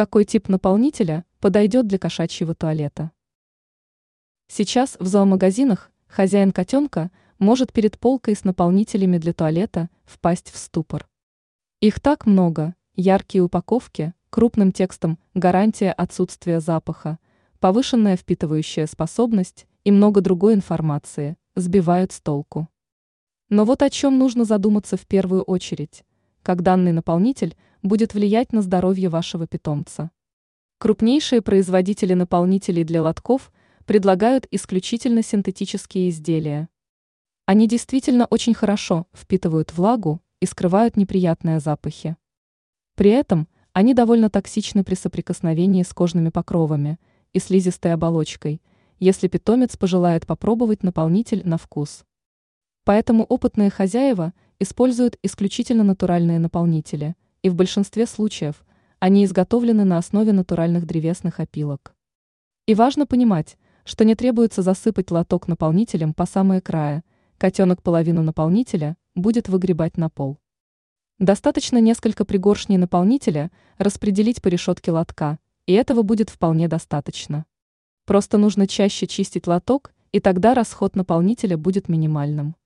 Какой тип наполнителя подойдет для кошачьего туалета? Сейчас в зоомагазинах хозяин котенка может перед полкой с наполнителями для туалета впасть в ступор. Их так много, яркие упаковки, крупным текстом гарантия отсутствия запаха, повышенная впитывающая способность и много другой информации сбивают с толку. Но вот о чем нужно задуматься в первую очередь, как данный наполнитель будет влиять на здоровье вашего питомца. Крупнейшие производители наполнителей для лотков предлагают исключительно синтетические изделия. Они действительно очень хорошо впитывают влагу и скрывают неприятные запахи. При этом они довольно токсичны при соприкосновении с кожными покровами и слизистой оболочкой, если питомец пожелает попробовать наполнитель на вкус. Поэтому опытные хозяева используют исключительно натуральные наполнители, и в большинстве случаев они изготовлены на основе натуральных древесных опилок. И важно понимать, что не требуется засыпать лоток наполнителем по самые края, котенок половину наполнителя будет выгребать на пол. Достаточно несколько пригоршней наполнителя распределить по решетке лотка, и этого будет вполне достаточно. Просто нужно чаще чистить лоток, и тогда расход наполнителя будет минимальным.